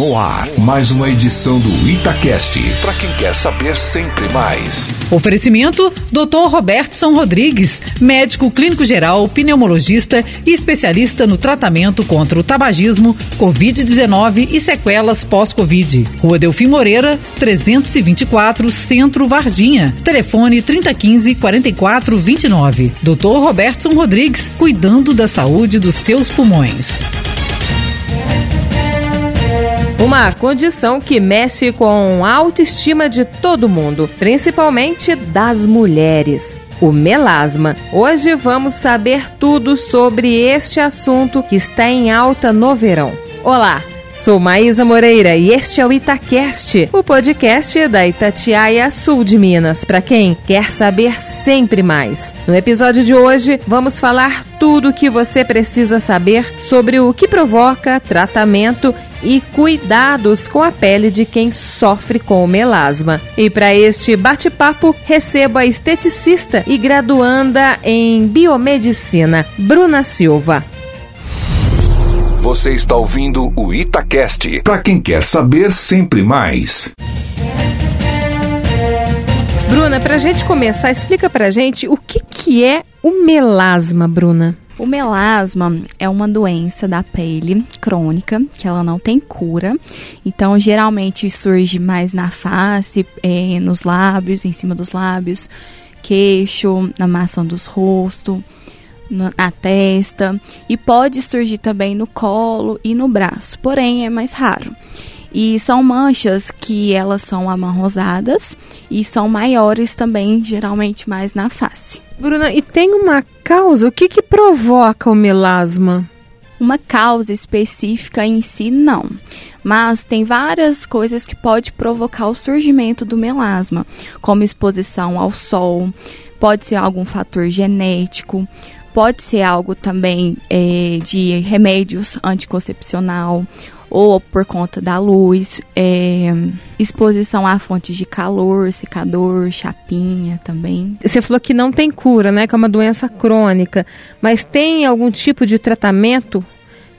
No ar, mais uma edição do Itacast. Para quem quer saber sempre mais. Oferecimento: Dr. Robertson Rodrigues, médico clínico geral, pneumologista e especialista no tratamento contra o tabagismo, Covid-19 e sequelas pós-Covid. Rua Delfim Moreira, 324, Centro Varginha. Telefone 3015 4429. Dr. Robertson Rodrigues, cuidando da saúde dos seus pulmões. Uma condição que mexe com a autoestima de todo mundo, principalmente das mulheres. O melasma. Hoje vamos saber tudo sobre este assunto que está em alta no verão. Olá, Sou Maísa Moreira e este é o Itacast, o podcast da Itatiaia Sul de Minas, para quem quer saber sempre mais. No episódio de hoje, vamos falar tudo o que você precisa saber sobre o que provoca, tratamento e cuidados com a pele de quem sofre com melasma. E para este bate-papo, recebo a esteticista e graduanda em biomedicina, Bruna Silva. Você está ouvindo o Itacast. Para quem quer saber sempre mais. Bruna, para a gente começar, explica para a gente o que, que é o melasma, Bruna. O melasma é uma doença da pele crônica, que ela não tem cura. Então, geralmente surge mais na face, é, nos lábios, em cima dos lábios, queixo, na maçã dos rostos na testa e pode surgir também no colo e no braço, porém é mais raro. E são manchas que elas são amarrosadas e são maiores também, geralmente mais na face. Bruna, e tem uma causa? O que, que provoca o melasma? Uma causa específica em si, não. Mas tem várias coisas que pode provocar o surgimento do melasma, como exposição ao sol, pode ser algum fator genético, Pode ser algo também é, de remédios anticoncepcional ou por conta da luz, é, exposição a fontes de calor, secador, chapinha também. Você falou que não tem cura, né? Que é uma doença crônica, mas tem algum tipo de tratamento?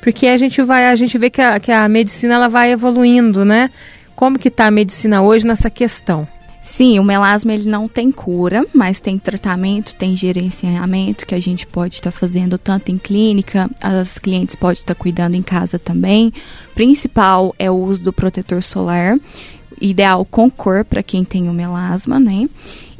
Porque a gente vai, a gente vê que a, que a medicina ela vai evoluindo, né? Como que está a medicina hoje nessa questão? Sim, o melasma ele não tem cura, mas tem tratamento, tem gerenciamento que a gente pode estar tá fazendo tanto em clínica, as clientes podem estar tá cuidando em casa também. Principal é o uso do protetor solar, ideal com cor para quem tem o melasma, né?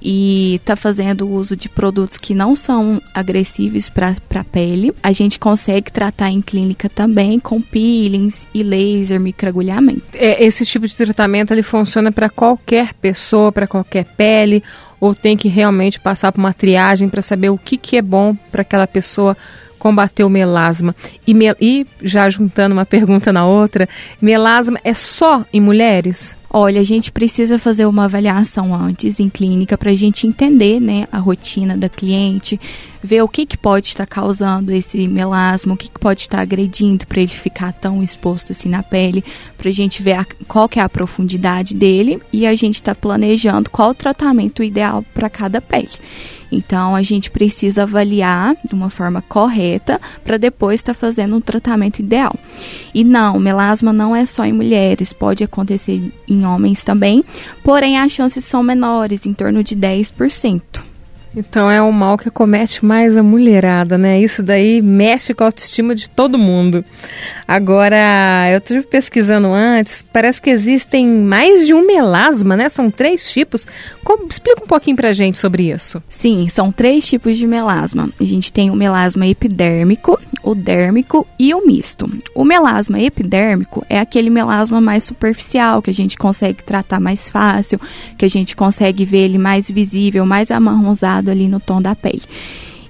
E está fazendo uso de produtos que não são agressivos para a pele, a gente consegue tratar em clínica também com peelings e laser, microagulhamento. É, esse tipo de tratamento ele funciona para qualquer pessoa, para qualquer pele, ou tem que realmente passar por uma triagem para saber o que, que é bom para aquela pessoa combater o melasma. E, me, e já juntando uma pergunta na outra, melasma é só em mulheres? Olha, a gente precisa fazer uma avaliação antes em clínica para a gente entender né, a rotina da cliente, ver o que, que pode estar causando esse melasma, o que, que pode estar agredindo para ele ficar tão exposto assim na pele, para a gente ver a, qual que é a profundidade dele e a gente está planejando qual o tratamento ideal para cada pele. Então a gente precisa avaliar de uma forma correta para depois estar tá fazendo um tratamento ideal. E não, melasma não é só em mulheres, pode acontecer em homens também, porém as chances são menores, em torno de 10%. Então é um mal que comete mais a mulherada, né? Isso daí mexe com a autoestima de todo mundo. Agora, eu estive pesquisando antes, parece que existem mais de um melasma, né? São três tipos. Como, explica um pouquinho pra gente sobre isso. Sim, são três tipos de melasma. A gente tem o melasma epidérmico, o dérmico e o misto. O melasma epidérmico é aquele melasma mais superficial, que a gente consegue tratar mais fácil, que a gente consegue ver ele mais visível, mais amarronzado ali no tom da pele.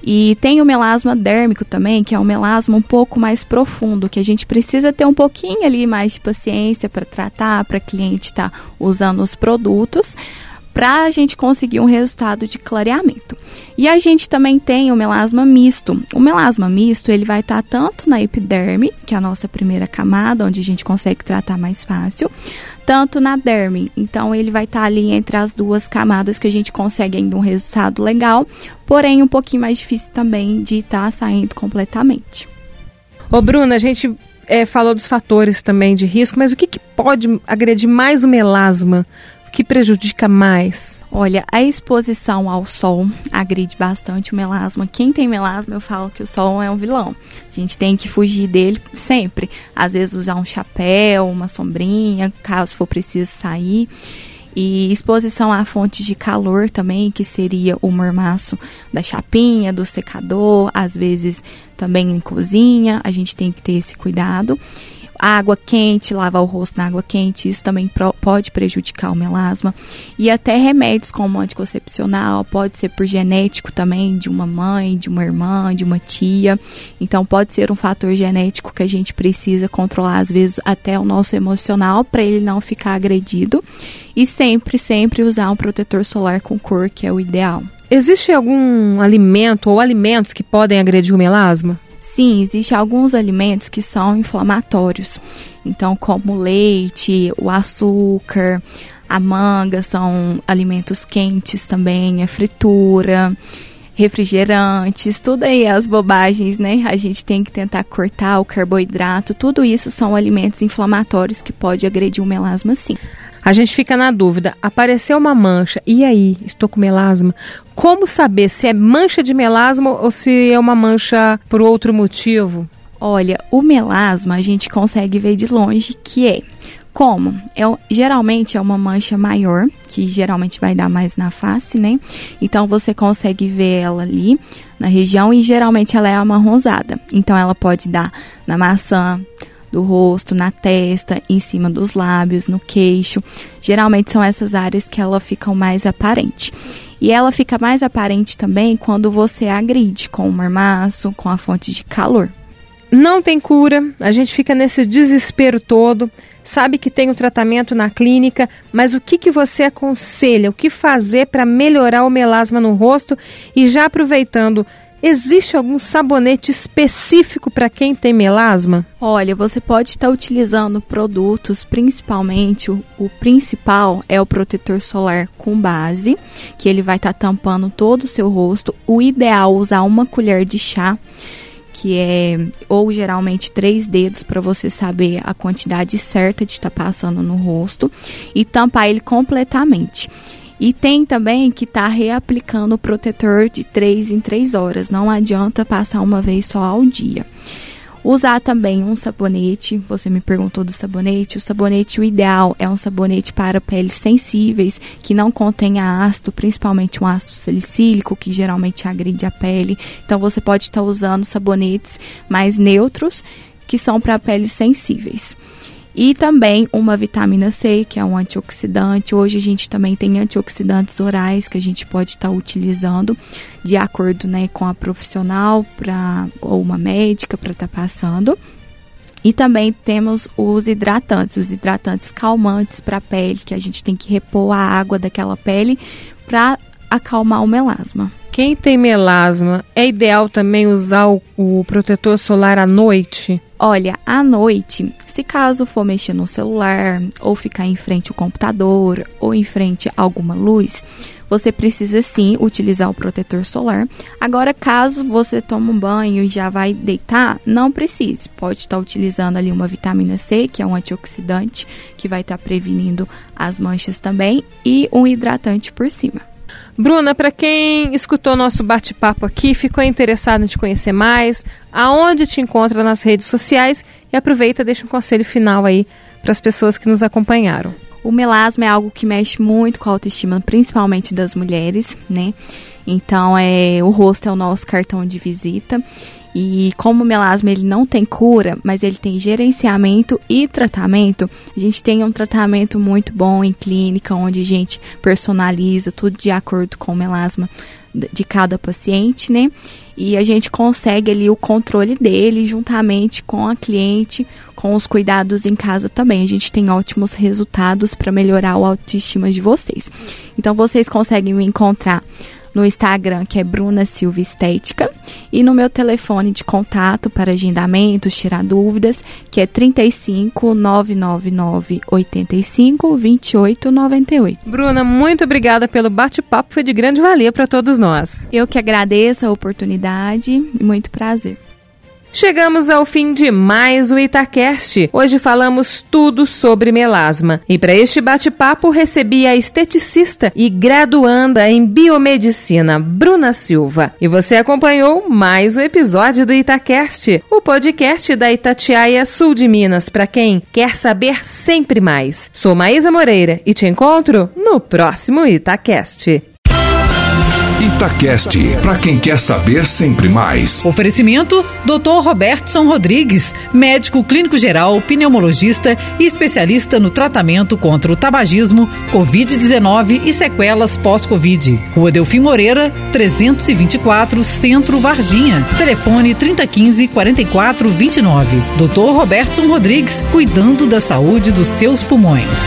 E tem o melasma dérmico também, que é um melasma um pouco mais profundo, que a gente precisa ter um pouquinho ali mais de paciência para tratar, para cliente estar tá usando os produtos para a gente conseguir um resultado de clareamento. E a gente também tem o melasma misto. O melasma misto, ele vai estar tá tanto na epiderme, que é a nossa primeira camada, onde a gente consegue tratar mais fácil, tanto na derme. Então ele vai estar tá ali entre as duas camadas que a gente consegue ainda um resultado legal, porém um pouquinho mais difícil também de estar tá saindo completamente. Ô Bruna, a gente é, falou dos fatores também de risco, mas o que, que pode agredir mais o melasma? Que prejudica mais? Olha, a exposição ao sol agride bastante o melasma. Quem tem melasma, eu falo que o sol é um vilão. A gente tem que fugir dele sempre. Às vezes usar um chapéu, uma sombrinha, caso for preciso sair. E exposição a fontes de calor também, que seria o mormaço da chapinha, do secador, às vezes também em cozinha, a gente tem que ter esse cuidado água quente, lavar o rosto na água quente, isso também pode prejudicar o melasma. E até remédios como anticoncepcional, pode ser por genético também, de uma mãe, de uma irmã, de uma tia. Então pode ser um fator genético que a gente precisa controlar, às vezes até o nosso emocional, para ele não ficar agredido. E sempre, sempre usar um protetor solar com cor, que é o ideal. Existe algum alimento ou alimentos que podem agredir o melasma? Sim, existem alguns alimentos que são inflamatórios. Então, como o leite, o açúcar, a manga são alimentos quentes também, a fritura, refrigerantes, tudo aí as bobagens, né? A gente tem que tentar cortar o carboidrato, tudo isso são alimentos inflamatórios que pode agredir o melasma sim. A gente fica na dúvida, apareceu uma mancha, e aí, estou com melasma? Como saber se é mancha de melasma ou se é uma mancha por outro motivo? Olha, o melasma a gente consegue ver de longe que é como? É, geralmente é uma mancha maior, que geralmente vai dar mais na face, né? Então você consegue ver ela ali na região e geralmente ela é amarronzada. Então ela pode dar na maçã, do rosto, na testa, em cima dos lábios, no queixo. Geralmente são essas áreas que ela ficam mais aparente. E ela fica mais aparente também quando você agride com o mormaço, com a fonte de calor. Não tem cura, a gente fica nesse desespero todo, sabe que tem o um tratamento na clínica, mas o que, que você aconselha? O que fazer para melhorar o melasma no rosto? E já aproveitando, Existe algum sabonete específico para quem tem melasma? Olha, você pode estar utilizando produtos, principalmente o, o, principal é o protetor solar com base, que ele vai estar tampando todo o seu rosto. O ideal é usar uma colher de chá que é ou geralmente três dedos para você saber a quantidade certa de estar tá passando no rosto e tampar ele completamente. E tem também que estar tá reaplicando o protetor de 3 em 3 horas. Não adianta passar uma vez só ao dia. Usar também um sabonete. Você me perguntou do sabonete. O sabonete, o ideal é um sabonete para peles sensíveis, que não contenha ácido, principalmente um ácido salicílico, que geralmente agride a pele. Então você pode estar tá usando sabonetes mais neutros, que são para peles sensíveis. E também uma vitamina C, que é um antioxidante. Hoje a gente também tem antioxidantes orais que a gente pode estar tá utilizando de acordo né, com a profissional pra, ou uma médica para estar tá passando. E também temos os hidratantes, os hidratantes calmantes para a pele, que a gente tem que repor a água daquela pele para acalmar o melasma. Quem tem melasma, é ideal também usar o, o protetor solar à noite? Olha, à noite, se caso for mexer no celular, ou ficar em frente ao computador, ou em frente a alguma luz, você precisa sim utilizar o protetor solar. Agora, caso você tome um banho e já vai deitar, não precise. Pode estar utilizando ali uma vitamina C, que é um antioxidante, que vai estar prevenindo as manchas também, e um hidratante por cima. Bruna, para quem escutou nosso bate-papo aqui, ficou interessado em te conhecer mais, aonde te encontra nas redes sociais e aproveita, deixa um conselho final aí para as pessoas que nos acompanharam. O melasma é algo que mexe muito com a autoestima, principalmente das mulheres, né? Então, é, o rosto é o nosso cartão de visita e como o melasma ele não tem cura, mas ele tem gerenciamento e tratamento, a gente tem um tratamento muito bom em clínica, onde a gente personaliza tudo de acordo com o melasma de cada paciente, né? E a gente consegue ali o controle dele juntamente com a cliente, com os cuidados em casa também. A gente tem ótimos resultados para melhorar a autoestima de vocês. Então vocês conseguem me encontrar no Instagram, que é Bruna Silva Estética, e no meu telefone de contato para agendamentos, tirar dúvidas, que é 35 999 85 28 98. Bruna, muito obrigada pelo bate-papo, foi de grande valia para todos nós. Eu que agradeço a oportunidade e muito prazer. Chegamos ao fim de mais o Itacast. Hoje falamos tudo sobre melasma. E para este bate-papo recebi a esteticista e graduanda em biomedicina, Bruna Silva. E você acompanhou mais um episódio do Itacast, o podcast da Itatiaia Sul de Minas, para quem quer saber sempre mais. Sou Maísa Moreira e te encontro no próximo Itacast. Itacast, para quem quer saber sempre mais. Oferecimento: Dr. Robertson Rodrigues, médico clínico geral, pneumologista e especialista no tratamento contra o tabagismo, Covid-19 e sequelas pós-Covid. Rua Delfim Moreira, 324, Centro Varginha. Telefone 3015 4429. Dr. Robertson Rodrigues, cuidando da saúde dos seus pulmões.